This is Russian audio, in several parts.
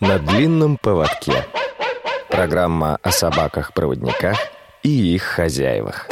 На длинном поводке. Программа о собаках-проводниках и их хозяевах.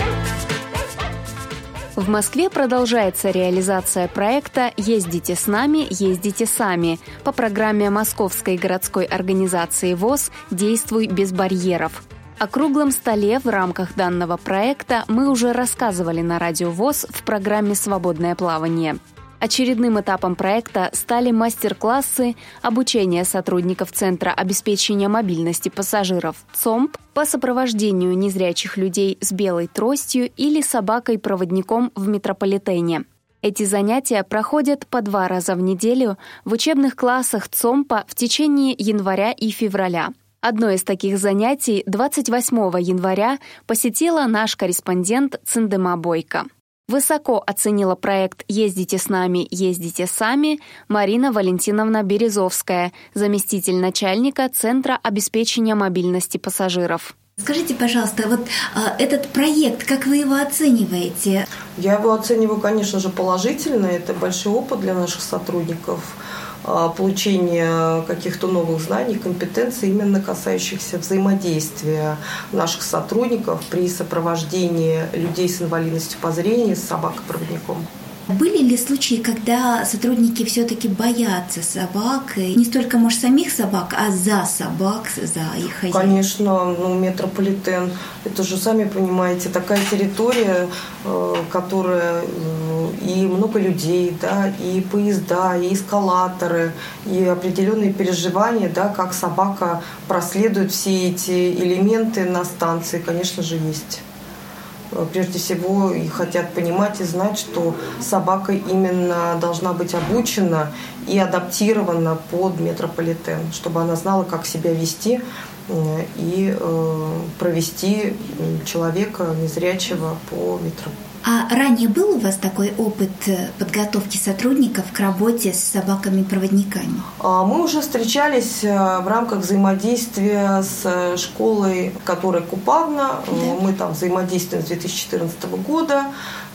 В Москве продолжается реализация проекта «Ездите с нами, ездите сами» по программе Московской городской организации ВОЗ «Действуй без барьеров». О круглом столе в рамках данного проекта мы уже рассказывали на Радио ВОЗ в программе «Свободное плавание». Очередным этапом проекта стали мастер-классы обучения сотрудников Центра обеспечения мобильности пассажиров ЦОМП по сопровождению незрячих людей с белой тростью или собакой-проводником в метрополитене. Эти занятия проходят по два раза в неделю в учебных классах ЦОМПа в течение января и февраля. Одно из таких занятий 28 января посетила наш корреспондент Циндема Бойко. Высоко оценила проект «Ездите с нами, ездите сами» Марина Валентиновна Березовская, заместитель начальника Центра обеспечения мобильности пассажиров. Скажите, пожалуйста, вот а, этот проект, как вы его оцениваете? Я его оцениваю, конечно же, положительно. Это большой опыт для наших сотрудников – получения каких-то новых знаний, компетенций, именно касающихся взаимодействия наших сотрудников при сопровождении людей с инвалидностью по зрению с собакопроводником. Были ли случаи, когда сотрудники все-таки боятся собак, не столько, может, самих собак, а за собак, за их хозяев? Конечно, ну, метрополитен, это же, сами понимаете, такая территория, э, которая и много людей, да, и поезда, и эскалаторы, и определенные переживания, да, как собака проследует все эти элементы на станции, конечно же, есть. Э, прежде всего и хотят понимать и знать, что собака именно должна быть обучена и адаптирована под метрополитен, чтобы она знала, как себя вести и э, провести человека незрячего по метрополитену. А ранее был у вас такой опыт э, подготовки сотрудников к работе с собаками-проводниками? А, мы уже встречались э, в рамках взаимодействия с э, школой, которая Купавна. Да. Мы там взаимодействуем с 2014 года.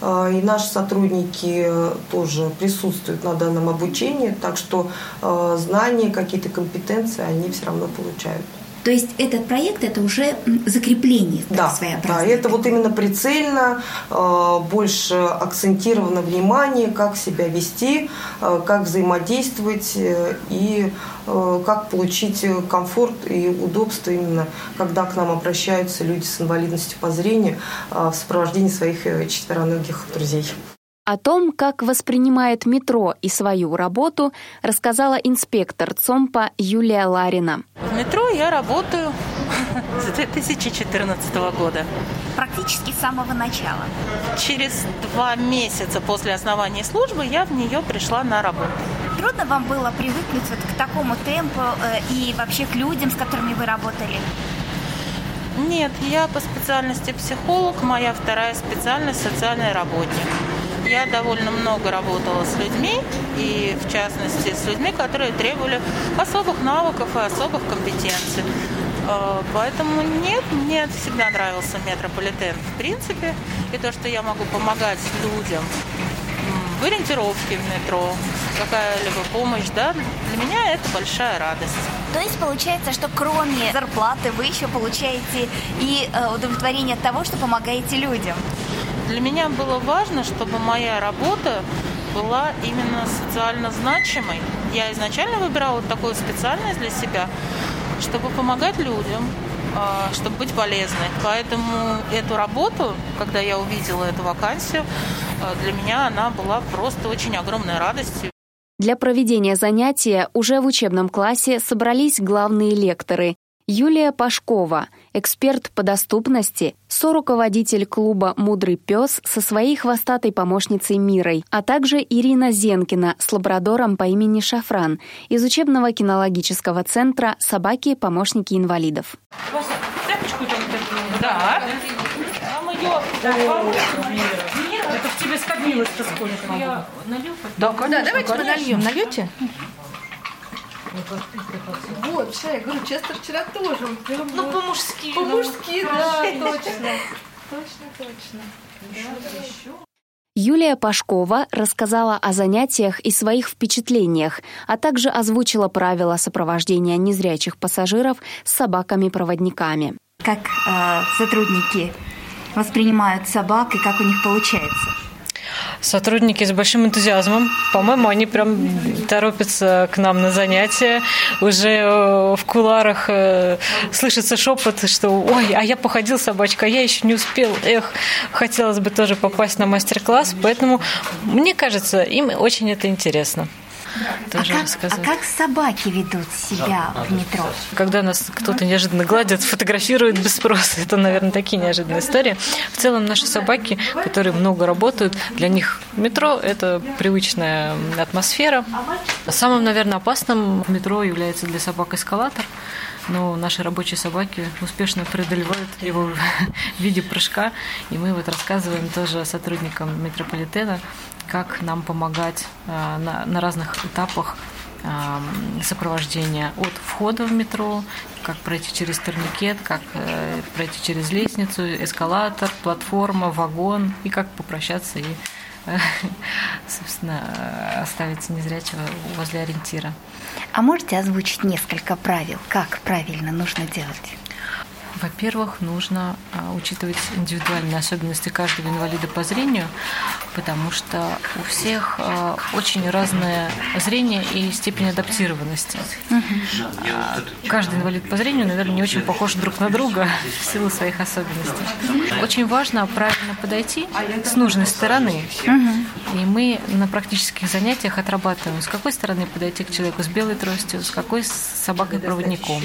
И наши сотрудники тоже присутствуют на данном обучении, так что знания, какие-то компетенции они все равно получают. То есть этот проект это уже закрепление да, своеобразное. Да, это вот именно прицельно, э, больше акцентировано внимание, как себя вести, э, как взаимодействовать э, и как получить комфорт и удобство именно, когда к нам обращаются люди с инвалидностью по зрению в сопровождении своих четвероногих друзей. О том, как воспринимает метро и свою работу, рассказала инспектор ЦОМПа Юлия Ларина. В метро я работаю с 2014 года. Практически с самого начала. Через два месяца после основания службы я в нее пришла на работу. Трудно вам было привыкнуть вот к такому темпу э, и вообще к людям, с которыми вы работали? Нет, я по специальности психолог, моя вторая специальность социальный работник. Я довольно много работала с людьми, и в частности с людьми, которые требовали особых навыков и особых компетенций. Э, поэтому нет, мне всегда нравился метрополитен в принципе. И то, что я могу помогать людям в ориентировке в метро, какая-либо помощь, да, для меня это большая радость. То есть получается, что кроме зарплаты вы еще получаете и э, удовлетворение от того, что помогаете людям? Для меня было важно, чтобы моя работа была именно социально значимой. Я изначально выбирала вот такую специальность для себя, чтобы помогать людям, а, чтобы быть полезной. Поэтому эту работу, когда я увидела эту вакансию, а, для меня она была просто очень огромной радостью. Для проведения занятия уже в учебном классе собрались главные лекторы Юлия Пашкова, эксперт по доступности, соруководитель клуба «Мудрый пес» со своей хвостатой помощницей Мирой, а также Ирина Зенкина с лабрадором по имени Шафран из учебного кинологического центра «Собаки-помощники инвалидов». Да. Это в тебе скопилось-то сколько? Я налью? Да, конечно. Да, давайте подольем. Нальете? Вот, что я говорю, Честер вчера тоже. Ну, по-мужски. По-мужски, да, точно. Точно, точно. Да, еще. Юлия Пашкова рассказала о занятиях и своих впечатлениях, а также озвучила правила сопровождения незрячих пассажиров с собаками-проводниками. Как э, сотрудники воспринимают собак и как у них получается? Сотрудники с большим энтузиазмом. По-моему, они прям торопятся к нам на занятия. Уже э, в куларах э, слышится шепот, что «Ой, а я походил собачка, а я еще не успел. Эх, хотелось бы тоже попасть на мастер-класс». Поэтому, мне кажется, им очень это интересно тоже а как, рассказать. А как собаки ведут себя в метро? Когда нас кто-то неожиданно гладит, фотографирует без спроса, это, наверное, такие неожиданные истории. В целом наши собаки, которые много работают, для них метро – это привычная атмосфера. Самым, наверное, опасным в метро является для собак эскалатор но наши рабочие собаки успешно преодолевают его в виде прыжка, и мы вот рассказываем тоже сотрудникам метрополитена, как нам помогать э, на, разных этапах э, сопровождения от входа в метро, как пройти через турникет, как э, пройти через лестницу, эскалатор, платформа, вагон, и как попрощаться и, собственно, оставить незрячего возле ориентира. А можете озвучить несколько правил, как правильно нужно делать? Во-первых, нужно а, учитывать индивидуальные особенности каждого инвалида по зрению, потому что у всех а, очень разное зрение и степень адаптированности. А, каждый инвалид по зрению, наверное, не очень похож друг на друга в силу своих особенностей. Очень важно правильно подойти с нужной стороны. И мы на практических занятиях отрабатываем, с какой стороны подойти к человеку с белой тростью, с какой с собакой-проводником.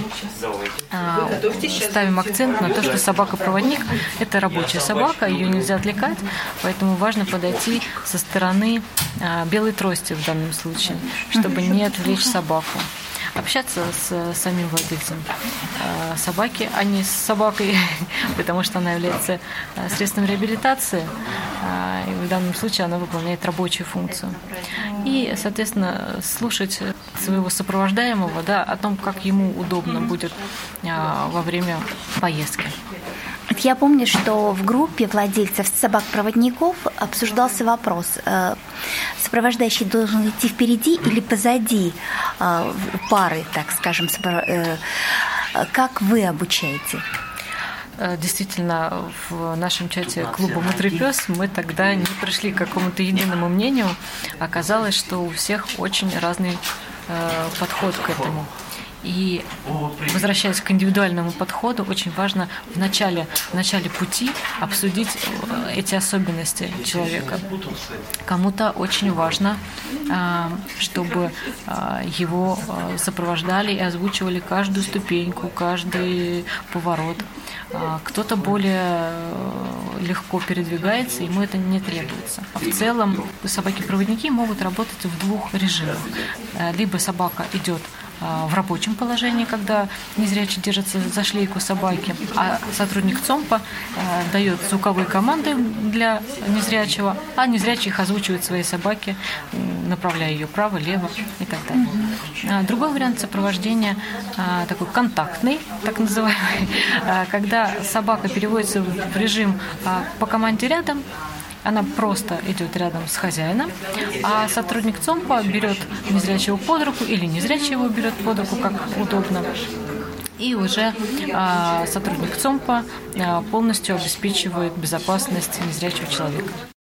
Ставим акцент на то, что собака-проводник – это рабочая собака, ее нельзя отвлекать, поэтому важно подойти со стороны а, белой трости в данном случае, чтобы не отвлечь собаку общаться с самим владельцем а, собаки, а не с собакой, потому что она является а, средством реабилитации, и в данном случае она выполняет рабочую функцию. И, соответственно, слушать своего сопровождаемого да, о том, как ему удобно будет во время поездки. Я помню, что в группе владельцев собак-проводников обсуждался вопрос, э, сопровождающий должен идти впереди или позади э, пары, так скажем. Э, как вы обучаете? Действительно, в нашем чате клуба «Мудрый мы тогда не пришли к какому-то единому мнению. Оказалось, что у всех очень разный подход к этому. И возвращаясь к индивидуальному подходу, очень важно в начале, в начале пути обсудить э, эти особенности человека. Кому-то очень важно, а, чтобы а, его э, сопровождали и озвучивали каждую ступеньку, каждый поворот. А, кто-то более э, легко передвигается, ему это не требуется. В целом собаки-проводники могут работать в двух режимах. Либо собака идет а, в рабочем положении, когда незрячий держится за шлейку собаки, а сотрудник ЦОМПа а, дает звуковые команды для незрячего, а незрячий их озвучивает своей собаке, направляя ее право, лево и так далее. А, другой вариант сопровождения такой контактный, так называемый, когда собака переводится в режим по команде рядом, она просто идет рядом с хозяином, а сотрудник ЦОМПа берет незрячего под руку или незрячий его берет под руку, как удобно. И уже а, сотрудник ЦОМПа а, полностью обеспечивает безопасность незрячего человека.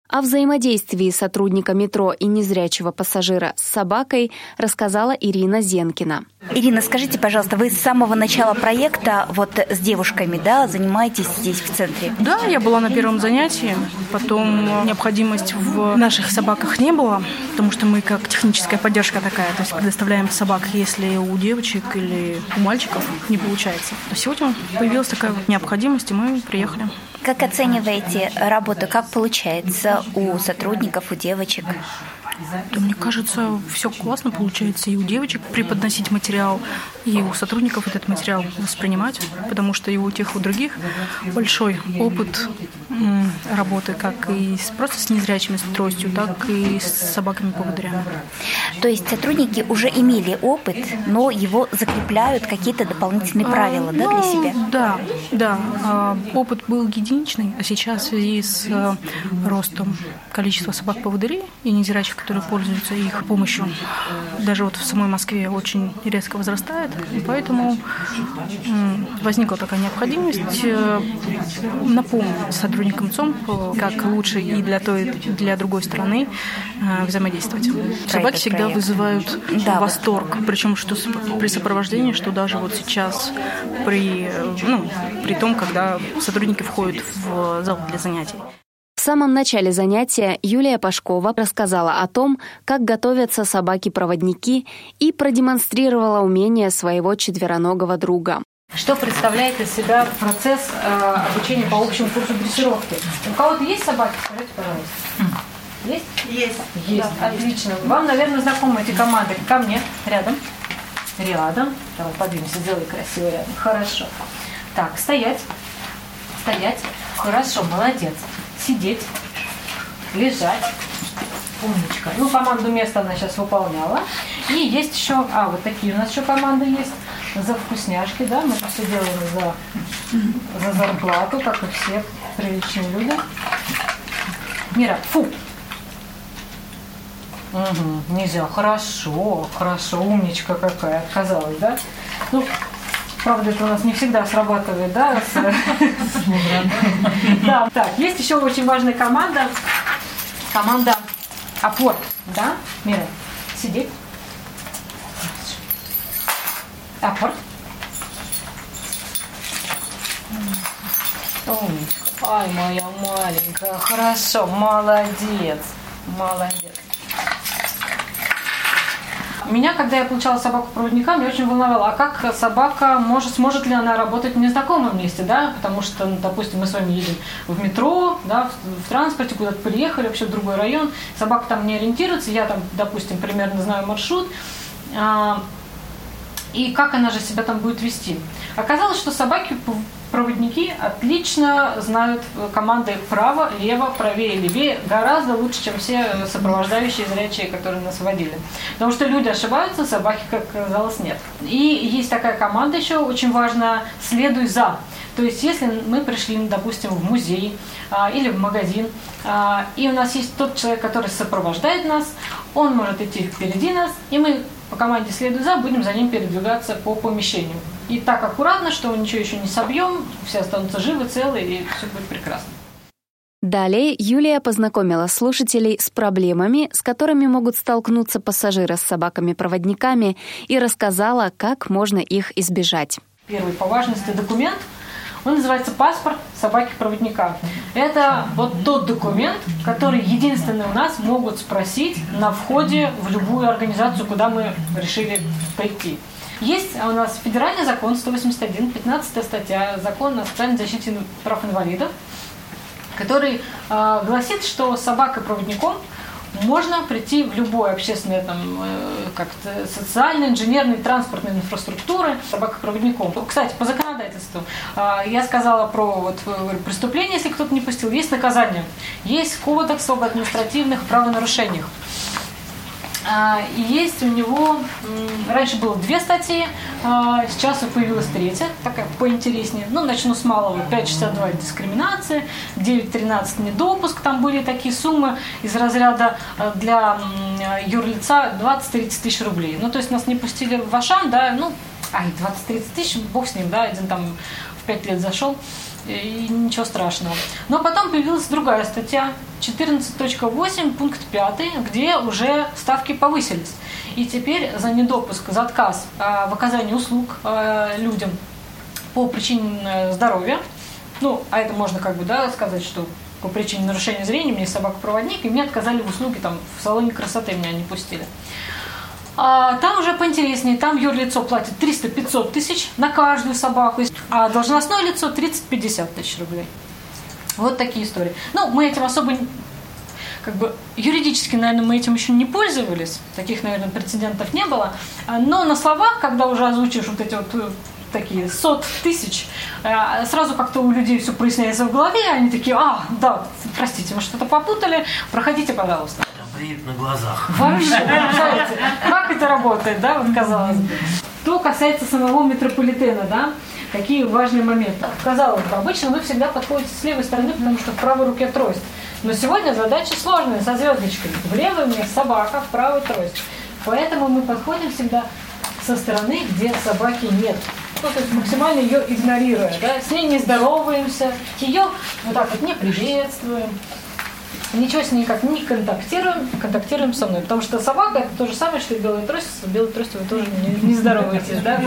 О взаимодействии сотрудника метро и незрячего пассажира с собакой рассказала Ирина Зенкина. Ирина, скажите, пожалуйста, вы с самого начала проекта вот с девушками, да, занимаетесь здесь в центре? Да, я была на первом занятии, потом необходимость в наших собаках не было, потому что мы как техническая поддержка такая, то есть предоставляем собак, если у девочек или у мальчиков не получается. А сегодня появилась такая необходимость, и мы приехали. Как оцениваете работу? Как получается у сотрудников, у девочек? Мне кажется, все классно получается и у девочек преподносить материал, и у сотрудников этот материал воспринимать, потому что и у тех, и у других большой опыт работы как и просто с незрячими с тростью, так и с собаками-поводырями. То есть сотрудники уже имели опыт, но его закрепляют какие-то дополнительные правила, да, для себя? Да, да. А, опыт был единичный, а сейчас в связи с э, ростом количества собак-поводырей и незрячих, которые пользуются их помощью, даже вот в самой Москве очень резко возрастает, и поэтому возникла такая необходимость э, напомнить сотрудникам ЦОМ, э, как лучше и для той, и для другой стороны взаимодействовать. Собаки всегда вызывают да, восторг, причем что при сопровождении, что даже вот сейчас при, ну, при том, когда сотрудники входят в зал для занятий. В самом начале занятия Юлия Пашкова рассказала о том, как готовятся собаки-проводники и продемонстрировала умение своего четвероногого друга. Что представляет из себя процесс э, обучения по общему курсу дрессировки? У кого-то есть собаки? Скажите, пожалуйста. Есть? Есть. Есть, да, отлично. Есть. Вам, наверное, знакомы эти команды. Ко мне, рядом. Рядом. Давай подвинемся, сделай красиво рядом. Хорошо. Так, стоять. Стоять. Хорошо, молодец. Сидеть. Лежать. Умничка. Ну, команду места она сейчас выполняла. И есть еще, а, вот такие у нас еще команды есть. За вкусняшки, да, мы это все делаем за, за зарплату, как и все приличные люди. Мира, фу, Угу, нельзя. Хорошо, хорошо, умничка какая, оказалось, да? Ну, правда, это у нас не всегда срабатывает, да? Да, так, есть еще очень важная команда. Команда опор, да? Мира, сидеть. Опор. Умничка. Ай, моя маленькая. Хорошо, молодец. Молодец. Меня, когда я получала собаку-проводника, мне очень волновало, а как собака может, сможет ли она работать в незнакомом месте, да, потому что, ну, допустим, мы с вами едем в метро, да, в, в транспорте, куда-то приехали, вообще в другой район, собака там не ориентируется, я там, допустим, примерно знаю маршрут, а, и как она же себя там будет вести. Оказалось, что собаки проводники отлично знают команды право, лево, правее, левее гораздо лучше, чем все сопровождающие зрячие, которые нас водили. Потому что люди ошибаются, собаки, как оказалось, нет. И есть такая команда еще очень важная «следуй за». То есть, если мы пришли, допустим, в музей а, или в магазин, а, и у нас есть тот человек, который сопровождает нас, он может идти впереди нас, и мы по команде «следуй за» будем за ним передвигаться по помещению. И так аккуратно, что ничего еще не собьем, все останутся живы, целы, и все будет прекрасно. Далее Юлия познакомила слушателей с проблемами, с которыми могут столкнуться пассажиры с собаками-проводниками, и рассказала, как можно их избежать. Первый по важности документ – он называется паспорт собаки-проводника. Это вот тот документ, который единственный у нас могут спросить на входе в любую организацию, куда мы решили прийти. Есть у нас федеральный закон 181, 15 статья закона о социальной защите прав инвалидов, который э, гласит, что собака-проводником – можно прийти в любой общественной там, э, как-то социальной, инженерной, транспортной инфраструктуры собакопроводником. Кстати, по законодательству а, я сказала про вот, преступление, если кто-то не пустил, есть наказание. Есть кодекс об административных правонарушениях. А, и есть у него, раньше было две статьи, а, сейчас появилась третья, такая поинтереснее. Ну, начну с малого. 5,62 дискриминация, 9,13 недопуск. Там были такие суммы из разряда а, для юрлица 20-30 тысяч рублей. Ну, то есть нас не пустили в Ашан, да, ну, ай, 20-30 тысяч, бог с ним, да, один там в 5 лет зашел и ничего страшного. Но потом появилась другая статья, 14.8, пункт 5, где уже ставки повысились. И теперь за недопуск, за отказ а, в оказании услуг а, людям по причине э, здоровья, ну, а это можно как бы, да, сказать, что по причине нарушения зрения мне собака-проводник, и мне отказали в услуге, там, в салоне красоты меня не пустили. А, там уже поинтереснее, там юрлицо платит 300-500 тысяч на каждую собаку, а должностное лицо 30-50 тысяч рублей. Вот такие истории. Ну, мы этим особо как бы юридически, наверное, мы этим еще не пользовались, таких, наверное, прецедентов не было, а, но на словах, когда уже озвучишь вот эти вот э, такие сот тысяч, э, сразу как-то у людей все проясняется в голове, они такие, а, да, простите, мы что-то попутали, проходите, пожалуйста. Бреют на глазах. Вообще, это работает, да, вот казалось бы. Что касается самого метрополитена, да, какие важные моменты. Казалось бы, обычно вы всегда подходите с левой стороны, потому что в правой руке трость. Но сегодня задача сложная, со звездочкой. В левой мне собака, в правой трость. Поэтому мы подходим всегда со стороны, где собаки нет. Ну, то есть максимально ее игнорируя, да, с ней не здороваемся, ее вот так вот не приветствуем, ничего с ней никак не контактируем, контактируем со мной. Потому что собака это то же самое, что и белая трость. С белой тростью вы тоже не, не здороваетесь. Да?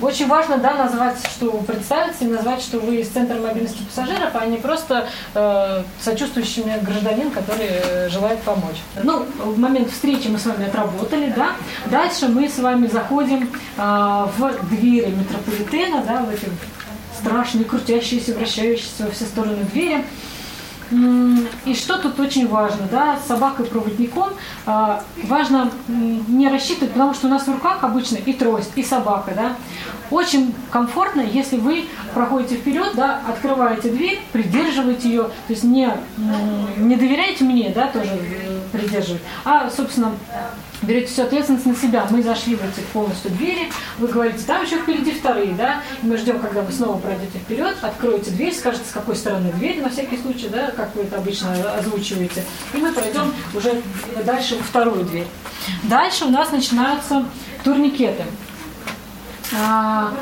Очень важно да, назвать, что вы представиться, и назвать, что вы из Центра мобильности пассажиров, а не просто э, сочувствующий гражданин, который э, желает помочь. Ну, в момент встречи мы с вами отработали, да. Дальше мы с вами заходим э, в двери метрополитена, да, в эти страшные, крутящиеся, вращающиеся во все стороны двери. И что тут очень важно, да, с собакой-проводником э, важно не рассчитывать, потому что у нас в руках обычно и трость, и собака, да. Очень комфортно, если вы проходите вперед, да, открываете дверь, придерживаете ее, то есть не, не доверяете мне, да, тоже э, придерживать, а, собственно, берете всю ответственность на себя. Мы зашли в эти полностью двери, вы говорите, там еще впереди вторые, да, и мы ждем, когда вы снова пройдете вперед, откроете дверь, скажете, с какой стороны дверь, на всякий случай, да, как вы это обычно озвучиваете, и мы пройдем уже дальше во вторую дверь. Дальше у нас начинаются турникеты. А,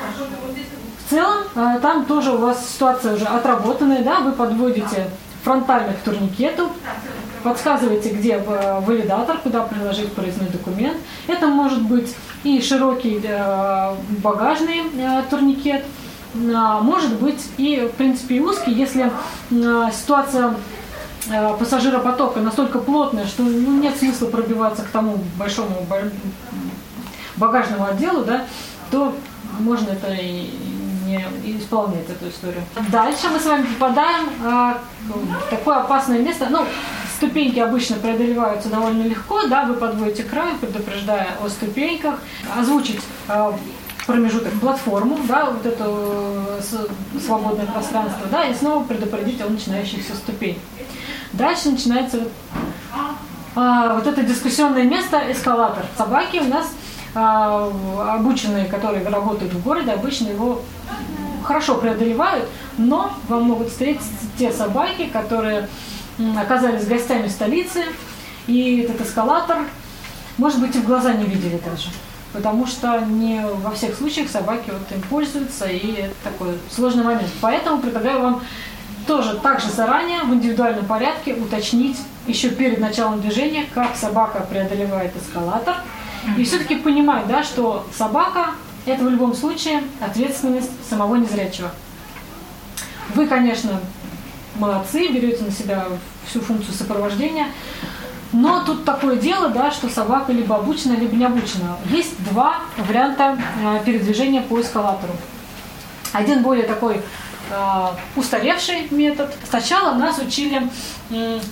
целом, а, там тоже у вас ситуация уже отработанная, да, вы подводите фронтально к турникету, подсказываете, где валидатор, куда приложить проездной документ. Это может быть и широкий э, багажный э, турникет, может быть и, в принципе, и узкий, если э, ситуация пассажиропотока настолько плотная, что ну, нет смысла пробиваться к тому большому багажному отделу, да, то можно это и не исполнять эту историю. Дальше мы с вами попадаем в такое опасное место. Ну, Ступеньки обычно преодолеваются довольно легко, да, вы подводите край, предупреждая о ступеньках, озвучить э, промежуток, платформу, да, вот это э, свободное пространство, да, и снова предупредить о начинающихся ступенях. Дальше начинается а, вот это дискуссионное место, эскалатор. Собаки у нас а, обученные, которые работают в городе, обычно его хорошо преодолевают, но вам могут встретиться те собаки, которые оказались гостями столицы, и этот эскалатор, может быть, и в глаза не видели даже. Потому что не во всех случаях собаки вот им пользуются, и это такой сложный момент. Поэтому предлагаю вам тоже также заранее в индивидуальном порядке уточнить еще перед началом движения, как собака преодолевает эскалатор. И все-таки понимать, да, что собака – это в любом случае ответственность самого незрячего. Вы, конечно, молодцы, берете на себя всю функцию сопровождения. Но тут такое дело, да, что собака либо обучена, либо не обучена. Есть два варианта э, передвижения по эскалатору. Один более такой э, устаревший метод. Сначала нас учили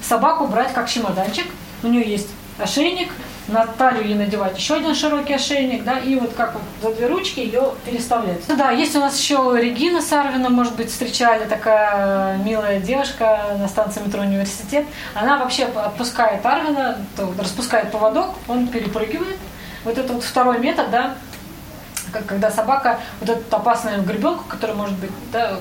собаку брать как чемоданчик. У нее есть ошейник, на талию ей надевать еще один широкий ошейник, да, и вот как вот за две ручки ее переставлять. Ну да, есть у нас еще Регина Сарвина, может быть, встречали, такая милая девушка на станции метро Университет. Она вообще отпускает Арвина, распускает поводок, он перепрыгивает. Вот это вот второй метод, да, когда собака, вот эту опасную гребенку, которая может быть, да,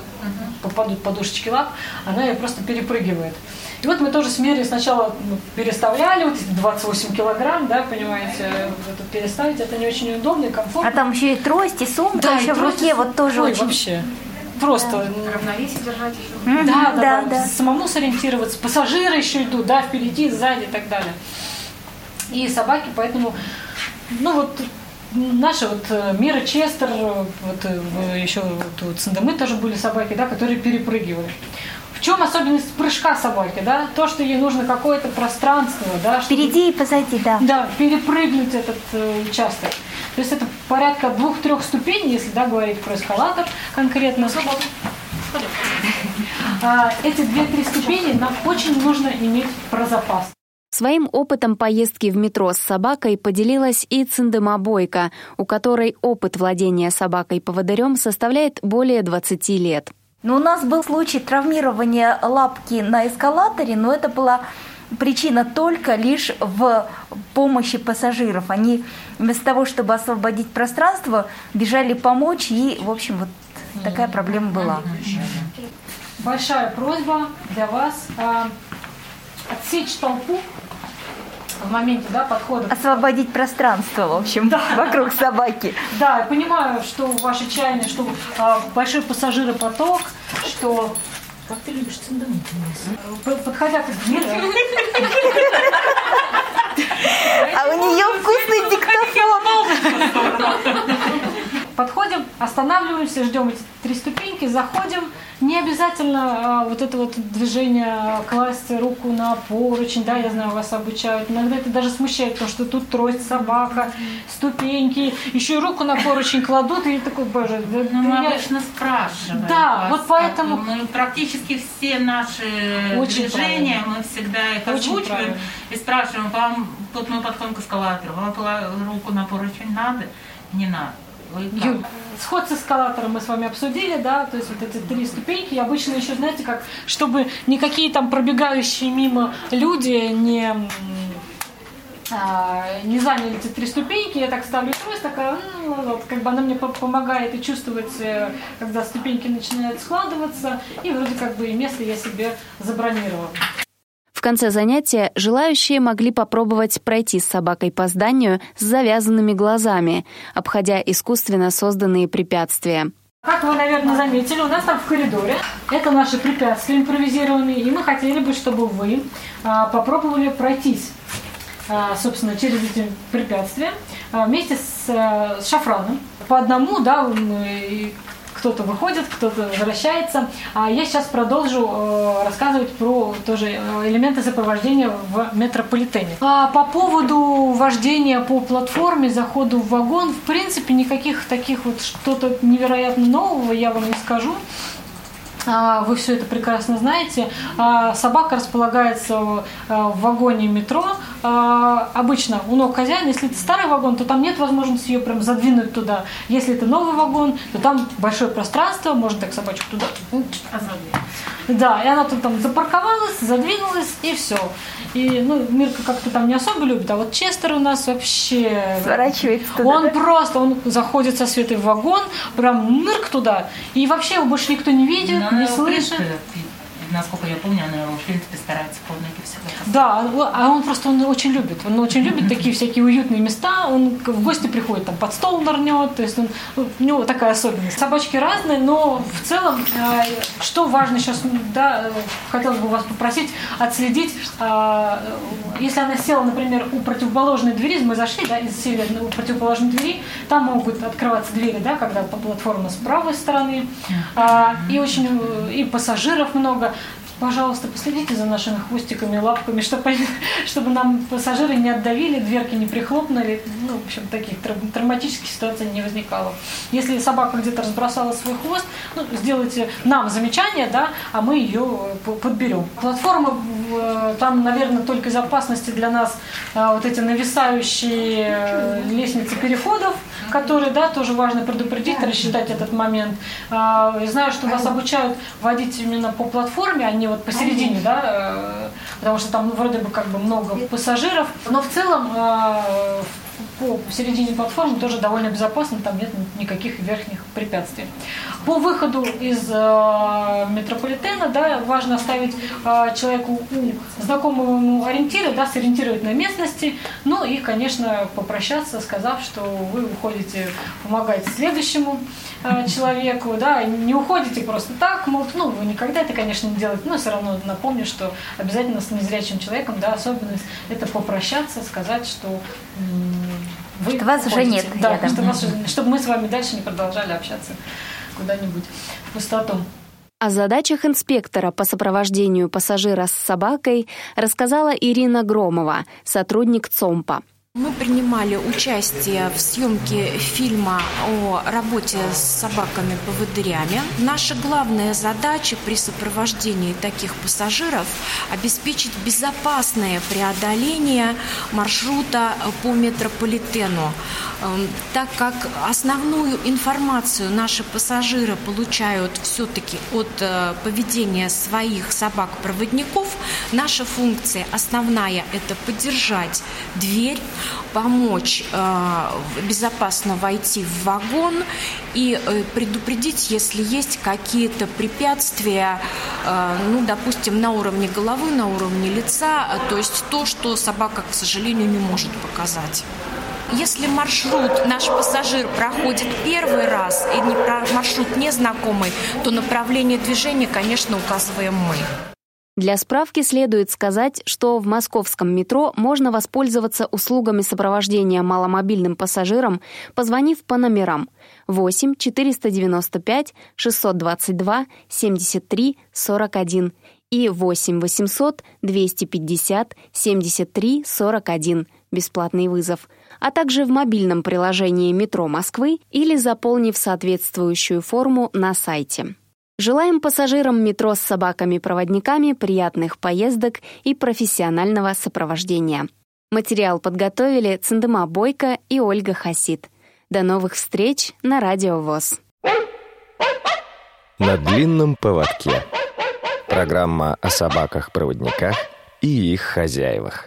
попадут подушечки лап, она ее просто перепрыгивает. И вот мы тоже смерили сначала ну, переставляли, вот 28 килограмм, да, понимаете, вот переставить, это не очень удобно и комфортно. А там еще и трость, и сумка, да, еще и в руке, вот тоже Ой, очень... вообще. Просто да. равновесие держать еще. Mm-hmm, да, да, да, да, самому сориентироваться. Пассажиры еще идут, да, впереди, сзади и так далее. И собаки, поэтому, ну вот наши вот э, Мира Честер, вот э, еще вот, вот Сандемы тоже были собаки, да, которые перепрыгивали. В чем особенность прыжка собаки, да? То, что ей нужно какое-то пространство, да? Впереди и позади, да. Да, перепрыгнуть этот э, участок. То есть это порядка двух-трех ступеней, если да, говорить про эскалатор конкретно. А, эти две-три ступени нам очень нужно иметь про запас. Своим опытом поездки в метро с собакой поделилась и Циндема Бойко, у которой опыт владения собакой-поводырем составляет более 20 лет. Но у нас был случай травмирования лапки на эскалаторе, но это была причина только лишь в помощи пассажиров. Они вместо того, чтобы освободить пространство, бежали помочь, и, в общем, вот такая проблема была. Большая просьба для вас а, отсечь толпу в моменте да, подхода. Освободить пространство, в общем, да. вокруг собаки. Да, понимаю, что ваши чайные, что а, большой пассажиропоток, что как ты любишь циндамут Подходя к двери. А у нее вкусный диктофон. Подходим, останавливаемся, ждем эти три ступеньки, заходим, не обязательно а, вот это вот движение класть руку на поручень, да, я знаю, вас обучают. Иногда это даже смущает, потому что тут трость, собака, ступеньки, еще и руку на поручень кладут, и такой, боже. Да, ну, мы я... обычно спрашиваем. Да, вас, вот поэтому... Мы практически все наши Очень движения, правильно. мы всегда их Очень озвучиваем правильно. и спрашиваем, вам, вот мы подходим к эскалатору, вам руку на поручень надо? Не надо. Ю, сход с эскалатором мы с вами обсудили, да, то есть вот эти три ступеньки. И обычно еще, знаете, как, чтобы никакие там пробегающие мимо люди не а, не заняли эти три ступеньки, я так ставлю трость, такая, ну, вот, как бы она мне помогает и чувствовать, э, когда ступеньки начинают складываться, и вроде как бы и место я себе забронировала. В конце занятия желающие могли попробовать пройти с собакой по зданию с завязанными глазами, обходя искусственно созданные препятствия. Как вы, наверное, заметили, у нас там в коридоре это наши препятствия импровизированные, и мы хотели бы, чтобы вы а, попробовали пройтись, а, собственно, через эти препятствия а, вместе с, с шафраном. По одному, да, мы, кто-то выходит, кто-то возвращается. А я сейчас продолжу э, рассказывать про тоже э, элементы сопровождения в метрополитене. А по поводу вождения по платформе, заходу в вагон, в принципе, никаких таких вот что-то невероятно нового я вам не скажу. А, вы все это прекрасно знаете. А, собака располагается а, в вагоне метро. Обычно у ног хозяина, если это старый вагон, то там нет возможности ее прям задвинуть туда. Если это новый вагон, то там большое пространство, можно так собачку туда. Да, и она тут там запарковалась, задвинулась, и все. И, ну, Мирка как-то там не особо любит, а вот Честер у нас вообще... Сворачивается туда, Он да? просто, он заходит со Светой в вагон, прям нырк туда, и вообще его больше никто не видит, Но не слышит насколько я помню, она в принципе старается под ноги всегда. Да, а он просто он очень любит. Он очень любит такие всякие уютные места. Он в гости приходит, там под стол нырнет. То есть он, у него такая особенность. Собачки разные, но в целом, э, что важно сейчас, да, хотелось бы вас попросить отследить, э, если она села, например, у противоположной двери, мы зашли, да, и сели у противоположной двери, там могут открываться двери, да, когда платформа с правой стороны, а, и очень и пассажиров много пожалуйста, последите за нашими хвостиками, лапками, чтобы, чтобы нам пассажиры не отдавили, дверки не прихлопнули, ну, в общем, таких травматических ситуаций не возникало. Если собака где-то разбросала свой хвост, ну, сделайте нам замечание, да, а мы ее э, подберем. Платформа, э, там, наверное, только из опасности для нас э, вот эти нависающие лестницы переходов, которые, да, тоже важно предупредить, рассчитать этот момент. Я знаю, что вас обучают водить именно по платформе, а не вот посередине, да, э, потому что там вроде бы как бы много пассажиров, но в целом э, по середине платформы тоже довольно безопасно, там нет никаких верхних препятствий. По выходу из э, метрополитена да, важно оставить э, человеку знакомому ему ориентиры, да, сориентировать на местности, ну и, конечно, попрощаться, сказав, что вы уходите помогать следующему э, человеку, да, не уходите просто так, мол, ну, вы никогда это, конечно, не делаете, но все равно напомню, что обязательно с незрячим человеком, да, особенность это попрощаться, сказать, что вы что вас уже нет да, рядом. Что вас, чтобы мы с вами дальше не продолжали общаться куда-нибудь в пустоту. О задачах инспектора по сопровождению пассажира с собакой рассказала Ирина Громова, сотрудник ЦОМПа. Мы принимали участие в съемке фильма о работе с собаками-поводырями. Наша главная задача при сопровождении таких пассажиров – обеспечить безопасное преодоление маршрута по метрополитену. Эм, так как основную информацию наши пассажиры получают все-таки от э, поведения своих собак-проводников, наша функция основная – это поддержать дверь, помочь э, безопасно войти в вагон и э, предупредить, если есть какие-то препятствия, э, ну, допустим, на уровне головы, на уровне лица, то есть то, что собака, к сожалению, не может показать. Если маршрут наш пассажир проходит первый раз и маршрут незнакомый, то направление движения, конечно, указываем мы. Для справки следует сказать, что в московском метро можно воспользоваться услугами сопровождения маломобильным пассажирам, позвонив по номерам 8 495 622 73 41 и 8 800 250 73 41 бесплатный вызов, а также в мобильном приложении «Метро Москвы» или заполнив соответствующую форму на сайте. Желаем пассажирам метро с собаками-проводниками приятных поездок и профессионального сопровождения. Материал подготовили Циндема Бойко и Ольга Хасид. До новых встреч на Радио ВОЗ. На длинном поводке. Программа о собаках-проводниках и их хозяевах.